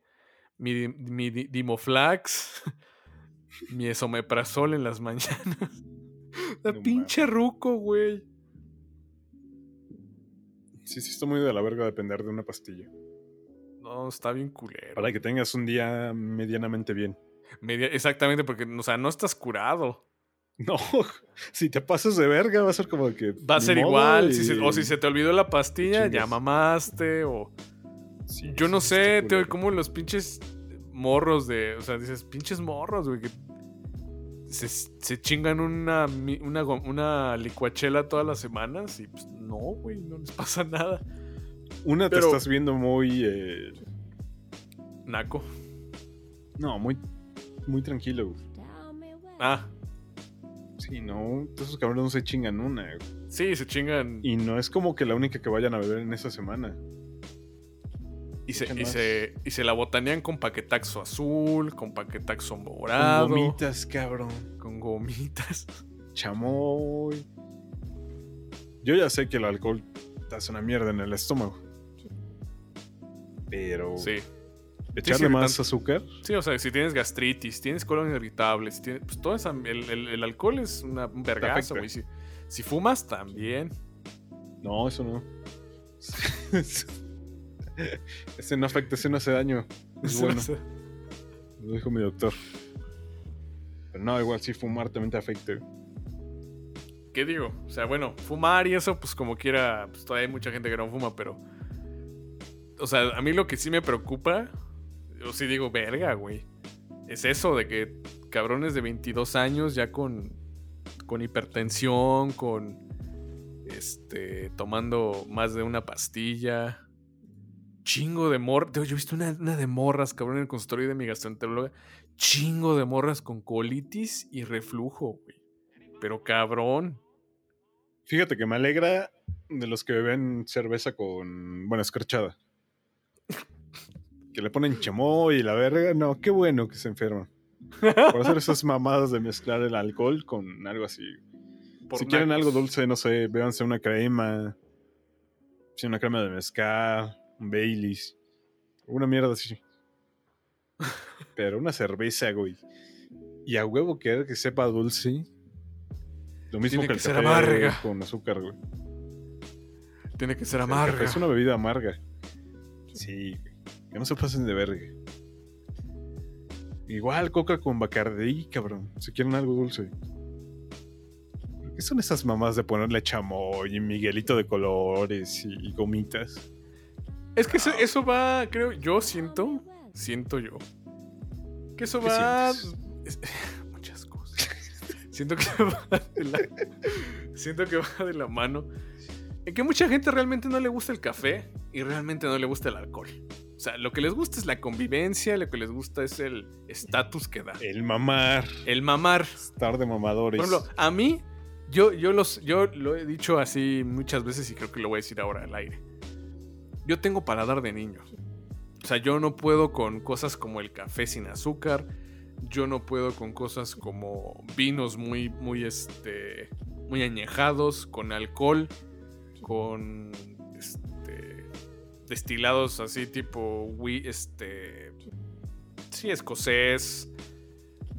mi, mi di- Dimoflax, mi esomeprazol en las mañanas. La No pinche ruco, güey. Sí, sí, está muy de la verga depender de una pastilla. No, está bien culero. Para que tengas un día medianamente bien. Media- exactamente, porque, o sea, no estás curado. No, si te pasas de verga va a ser como que. Va a ser igual. y- si se- o si se te olvidó la pastilla, ya mamaste. O. Sí, Yo no sé, te como los pinches morros de. O sea, dices, pinches morros, güey, que. Se, se chingan una, una, una licuachela todas las semanas y pues no, güey, no les pasa nada. Una te estás viendo muy. eh, Naco. no, muy. Muy tranquilo. güey. Ah, Sí, no, esos cabrones no se chingan una. güey. sí, se chingan. Y, Y no es como que la única que vayan a beber en esa semana. se, echan y, se, y se la botanean con paquetaxo azul, con paquetaxo Con morado. gomitas, cabrón. Con gomitas. Chamoy. Yo ya sé que el alcohol te hace una mierda en el estómago. Pero Sí. Echarle sí, más azúcar. Sí, o sea, si tienes gastritis, tienes colon irritable, si tienes, pues todo esa- el, el- el alcohol es una, un vergazo, afecta. güey. Si, si fumas, también. No, eso no. ese no afecta, ese no hace daño. Es bueno, lo dijo mi doctor. Pero no, igual sí fumar también te afecta. ¿Qué digo? O sea, bueno, fumar y eso, pues como quiera, pues todavía hay mucha gente que no fuma, pero... O sea, a mí lo que sí me preocupa, yo sí digo, verga, güey. Es eso de que cabrones de 22 años ya con, con hipertensión, con... Este, tomando más de una pastilla. Chingo de morras. Yo he visto una, una de morras, cabrón, en el consultorio de mi gastroenteróloga. Chingo de morras con colitis y reflujo, güey. Pero cabrón. Fíjate que me alegra de los que beben cerveza con. Bueno, escorchada. Que le ponen chamoy y la verga. No, qué bueno que se enferman. Por hacer esas mamadas de mezclar el alcohol con algo así. Por si quieren algo dulce, no sé, bébanse una crema. Sí, una crema de mezcal, un Baileys. Una mierda así. Pero una cerveza, güey. Y a huevo querer que sepa dulce. Lo mismo Tiene que que el ser café amarga. con azúcar, güey. Tiene que ser amarga. es una bebida amarga. Sí, güey. Que no se pasen de verga. Igual coca con bacardí, cabrón. Si quieren algo dulce. ¿Qué son esas mamás de ponerle chamoy y miguelito de colores y, y gomitas? Es que eso, eso va, creo, yo siento, siento yo, que eso ¿Qué va... es- muchas cosas. siento que va de la, siento que va de la mano. En que mucha gente realmente no le gusta el café y realmente no le gusta el alcohol. O sea, lo que les gusta es la convivencia, lo que les gusta es el estatus que da. El mamar. El mamar. Estar de mamadores. Por ejemplo, a mí, yo, yo, los, yo lo he dicho así muchas veces y creo que lo voy a decir ahora al aire. Yo tengo paladar de niño. O sea, yo no puedo con cosas como el café sin azúcar. Yo no puedo con cosas como vinos muy, muy, este, muy añejados, con alcohol, con, destilados así tipo, whi- este, sí, escocés,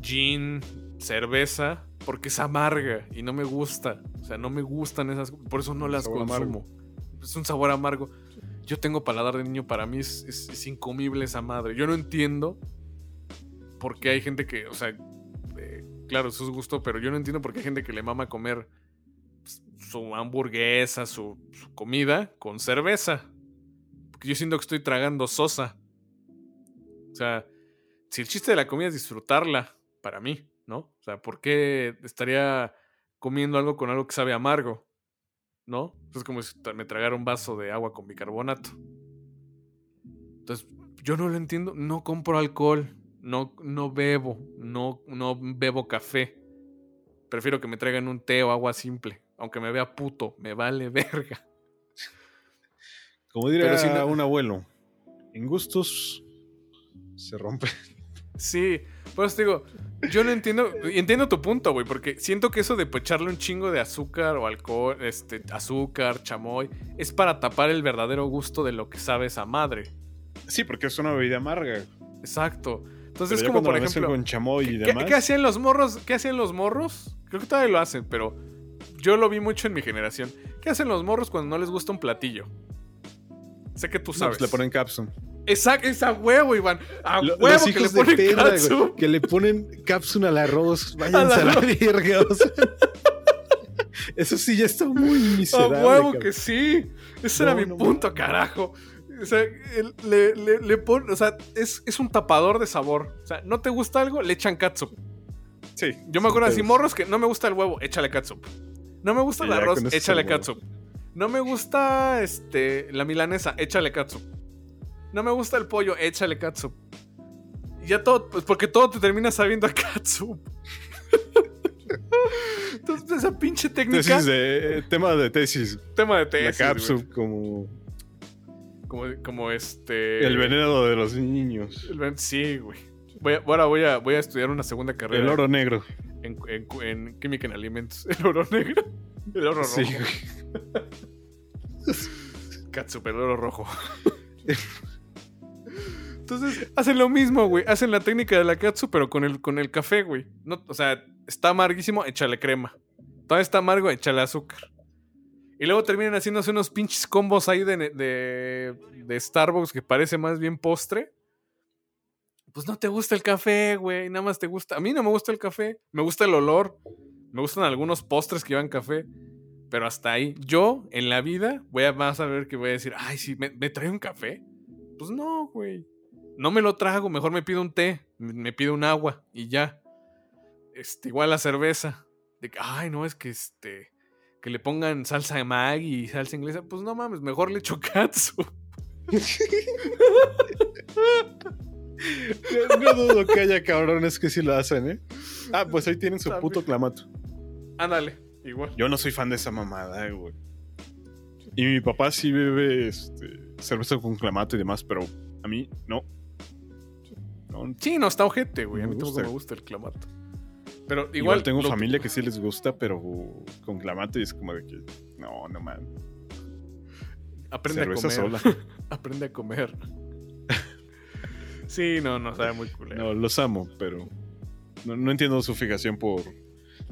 gin, cerveza, porque es amarga y no me gusta. O sea, no me gustan esas, por eso no las consumo. Es un sabor amargo. Yo tengo paladar de niño, para mí es, es- es incomible esa madre. Yo no entiendo por qué hay gente que, o sea, eh, claro, eso es gusto, pero yo no entiendo por qué hay gente que le mama comer su hamburguesa, su, su comida con cerveza. Yo siento que estoy tragando sosa. O sea, si el chiste de la comida es disfrutarla, para mí, ¿no? O sea, ¿por qué estaría comiendo algo con algo que sabe amargo? ¿No? Es como si me tragara un vaso de agua con bicarbonato. Entonces, yo no lo entiendo. No compro alcohol. No, no bebo. No, no bebo café. Prefiero que me traigan un té o agua simple. Aunque me vea puto, me vale verga. Como diría Pero si no- un abuelo, en gustos se rompe. Sí, por eso te digo, yo no entiendo, y entiendo tu punto, güey, porque siento que eso de pues, echarle un chingo de azúcar o alcohol, este, azúcar, chamoy, es para tapar el verdadero gusto de lo que sabe esa madre. Sí, porque es una bebida amarga. Exacto. Entonces Pero como, por ejemplo, con chamoy y ¿qué, qué hacían los morros? ¿Qué hacían los morros? Creo que todavía lo hacen, pero yo lo vi mucho en mi generación. ¿Qué hacen los morros cuando no les gusta un platillo? Sé que tú No, sabes. pues le ponen cápsula. Exacto, es a huevo, Iván. A huevo los que le hijos de ponen perra, catsup. que le ponen cápsula al arroz. Váyanse a la verga. o sea. eso sí ya está muy A miserable. huevo cabrón. que sí. Ese No, era mi no punto, carajo. O sea, le, le, le pon- o sea es, es un tapador de sabor. O sea, ¿no te gusta algo? Le echan catsup. Sí. Yo me acuerdo así, morros que no me gusta el huevo, échale catsup. No me gusta el arroz, échale huevo. No me gusta este, la milanesa, échale catsup. No me gusta el pollo, échale catsup. Y ya todo, pues porque todo te termina sabiendo a catsup. esa pinche técnica. Tesis de, tema de tesis. Tema de La tesis. cápsula, como Como, como este. el veneno de los niños. el ven- Sí, güey. Voy a- ahora voy a, voy a estudiar una segunda carrera El oro negro. en, en- en química en alimentos. El oro negro. El oro rojo. Sí, güey. Catsup, el oro rojo. Entonces, hacen lo mismo, güey. Hacen la técnica de la katsu, pero con el, con el café, güey. O sea, está amarguísimo, échale crema. Todavía está amargo, échale azúcar. Y luego terminan haciéndose unos pinches combos ahí de, de Starbucks que parece más bien postre. Pues no te gusta el café, güey. Nada más te gusta. A mí no me gusta el café. Me gusta el olor. Me gustan algunos postres que llevan café. Pero hasta ahí. Yo, en la vida, voy a más a ver que voy a decir, ay, sí, ¿me, me trae un café? Pues no, güey. No me lo trago, mejor me pido un té, me pido un agua y ya. Este, igual la cerveza. De que, ay, no, es que este. Que le pongan salsa de Maggi y salsa inglesa. Pues no mames, mejor le echo katsu. No, dudo que haya cabrones que sí lo hacen, ¿eh? Ah, pues ahí tienen su puto clamato. Ándale, igual. Yo no soy fan de esa mamada, güey. Y mi papá sí bebe este, cerveza con clamato y demás, pero a mí no. No, Sí, no, está ojete, güey. A mí tampoco me gusta el clamato. Pero igual. Igual, tengo familia que sí les gusta, pero con clamato y es como de que no, no man. Aprende Cerveza a comer. sola. Aprende a comer. sí, no, no, sabe muy culero. No, los amo, pero no, no entiendo su fijación por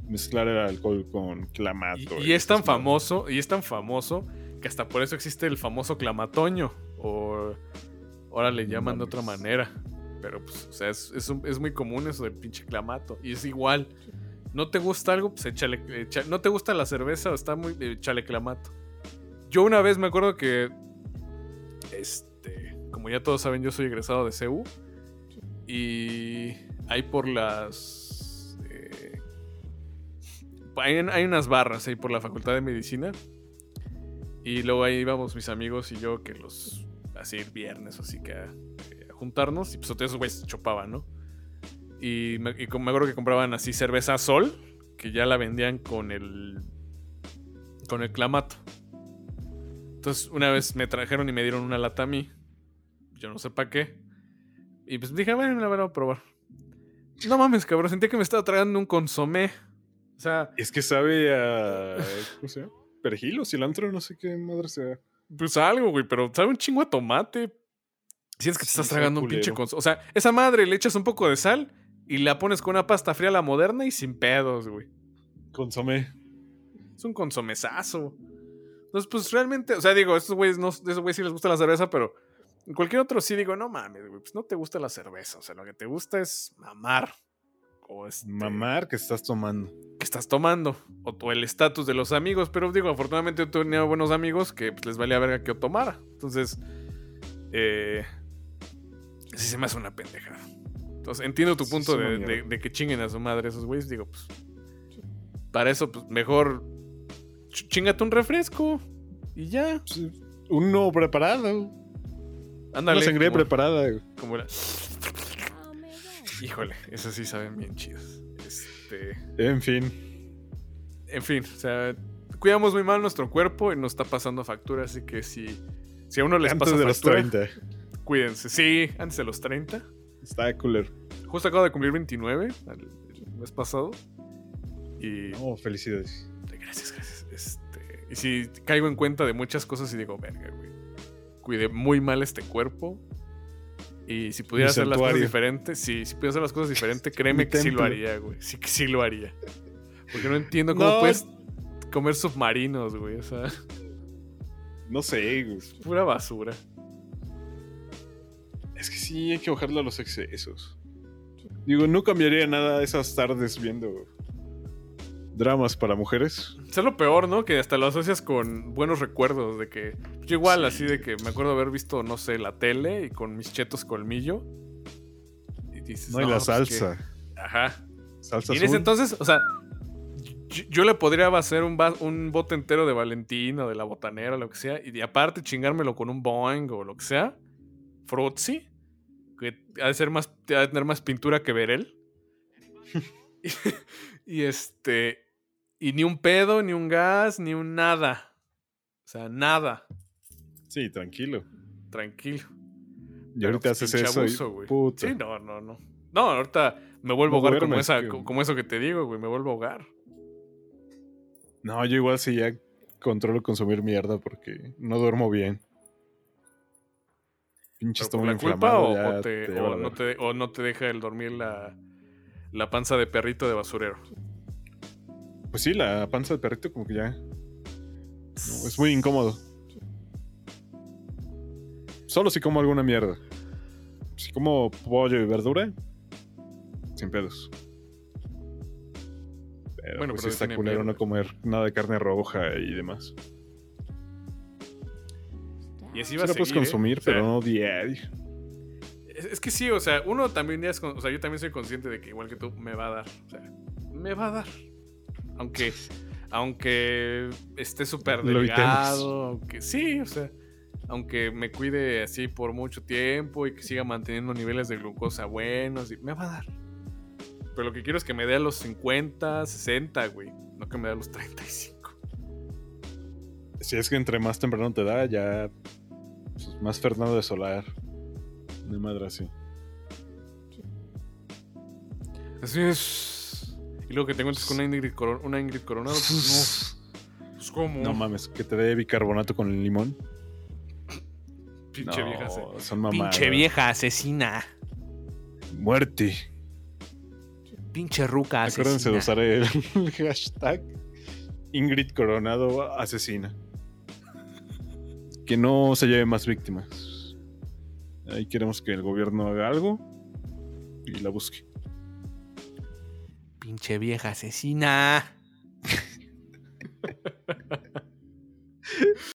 mezclar el alcohol con clamato. Y, y es tan famoso, y es tan famoso que hasta por eso existe el famoso clamatoño. O ahora le No llaman de otra manera. Pero pues, o sea, es, es un- es muy común eso del pinche clamato. Y es igual. No te gusta algo, pues échale. no te gusta la cerveza, está muy. échale clamato. Yo una vez me acuerdo que. Este. Como ya todos saben, yo soy egresado de CEU. Y. Ahí por las. Eh, hay, unas barras ahí por la Facultad de Medicina. Y luego ahí íbamos mis amigos y yo, que los. Así viernes, así que a, a juntarnos. Y pues todos esos güeyes chopaban, ¿no? Y me, me acuerdo que compraban así cerveza Sol, que ya la vendían con el. con el clamato. Entonces, una vez me trajeron y me dieron una lata a mí. Yo no sé para qué. Y pues dije, bueno, la voy a probar. No mames, cabrón, sentía que me estaba tragando un consomé. O sea, Es que sabe a. ¿Cómo se llama? Perejil o cilantro, no sé qué madre sea. pues algo, güey, pero sabe un chingo a tomate. Sientes que te Sí, estás tragando un pinche consomé. O sea, esa madre le echas un poco de sal y la pones con una pasta fría a la moderna y sin pedos, güey. Consomé. Es un consomesazo. Entonces, pues realmente, o sea, digo, estos güeyes no, esos güeyes sí les gusta la cerveza, pero en cualquier otro sí digo, no mames, güey, pues no te gusta la cerveza. O sea, lo que te gusta es mamar. O este, Mamar que estás tomando. Estás tomando. O, o el estatus de los amigos. Pero digo, afortunadamente yo tenía buenos amigos que pues, les valía verga que yo tomara. Entonces, eh, sí se me hace una pendejada. Entonces, entiendo tu Sí, punto de, mierda. de- de que chinguen a su madre esos güeyes. Digo, pues, para eso, pues, mejor ch- chingate un refresco y ya. Pues, Uno preparado. Ándale. Una sangría como- preparada. güey. como la- Híjole, esos sí saben bien chidos. Este. En fin. En fin, o sea, cuidamos muy mal nuestro cuerpo y nos está pasando factura, así que si, si a uno les Antes pasa de los factura, 30. cuídense. Sí, antes de los 30. Está cooler. Justo acabo de cumplir 29 el, el mes pasado. Y Oh, felicidades. gracias, gracias. Este, y si caigo en cuenta de muchas cosas y digo, verga, güey. Cuidé muy mal este cuerpo. Y si pudiera hacer las cosas diferentes, sí, si pudiera hacer las cosas diferentes, créeme que sí lo haría, güey. Sí que sí lo haría. Porque no entiendo cómo No. puedes comer submarinos, güey. O sea, No sé, güey. pura basura. Es que sí, hay que bajarle a los excesos. Digo, no cambiaría nada esas tardes viendo dramas para mujeres. Es lo peor, ¿no? Que hasta lo asocias con buenos recuerdos de que yo igual así de que me acuerdo haber visto, no sé, la tele y con mis chetos colmillo. Y dices, No, y la pues, salsa. que- Ajá. Salsa Y en ese entonces, o sea, yo, yo le podría hacer un, un bote entero de Valentín o de la botanera o lo que sea, y de aparte chingármelo con un Boeing o lo que sea, Frutzi, que ha de ser más, ha de tener más pintura que Verel. y, y este, Y ni un pedo, ni un gas, ni un nada. O sea, nada. Sí, tranquilo. Tranquilo. Y ahorita pues, haces eso abuso, y güey. puta. Sí, no, no, no. No, ahorita me vuelvo a ahogar como, duermes, esa, que- como eso que te digo, güey. Me vuelvo a ahogar. No, yo igual sí ya controlo consumir mierda porque no duermo bien. Pinche ¿Pero por estómago la culpa o, te- te o no te, o no te deja el dormir la, la panza de perrito de basurero? Pues sí, la panza de perrito como que ya... no, es muy incómodo. Solo si como alguna mierda. Si como pollo y verdura, sin pedos. Pero Bueno, pues pero está culero no comer nada de carne roja y demás. Y así Sí va a la puedes seguir, ¿eh? consumir, O sea, pero no diario. Es, es que sí, o sea, uno también ya es con- o sea, yo también soy consciente de que igual que tú me va a dar, o sea, me va a dar. Aunque aunque esté súper delgado, aunque sí, o sea, aunque me cuide así por mucho tiempo y que siga manteniendo niveles de glucosa buenos, y me va a dar. Pero lo que quiero es que me dé a los 50, 60, güey, no que me dé a los 35. Si es que entre más temprano te da, ya. pues, más Fernando de Solar. De madre así. Así es. Y luego que tengo entonces con una Ingrid, Coron- una Ingrid Coronado, pues no. Pues cómo. No mames, que te dé bicarbonato con el limón. Pinche No, vieja. se- Son mamadas. Pinche vieja asesina. Muerte. Pinche ruca Acuérdense de usar el hashtag Ingrid Coronado asesina. Que no se lleve más víctimas. Ahí queremos que el gobierno haga algo y la busque pinche vieja asesina.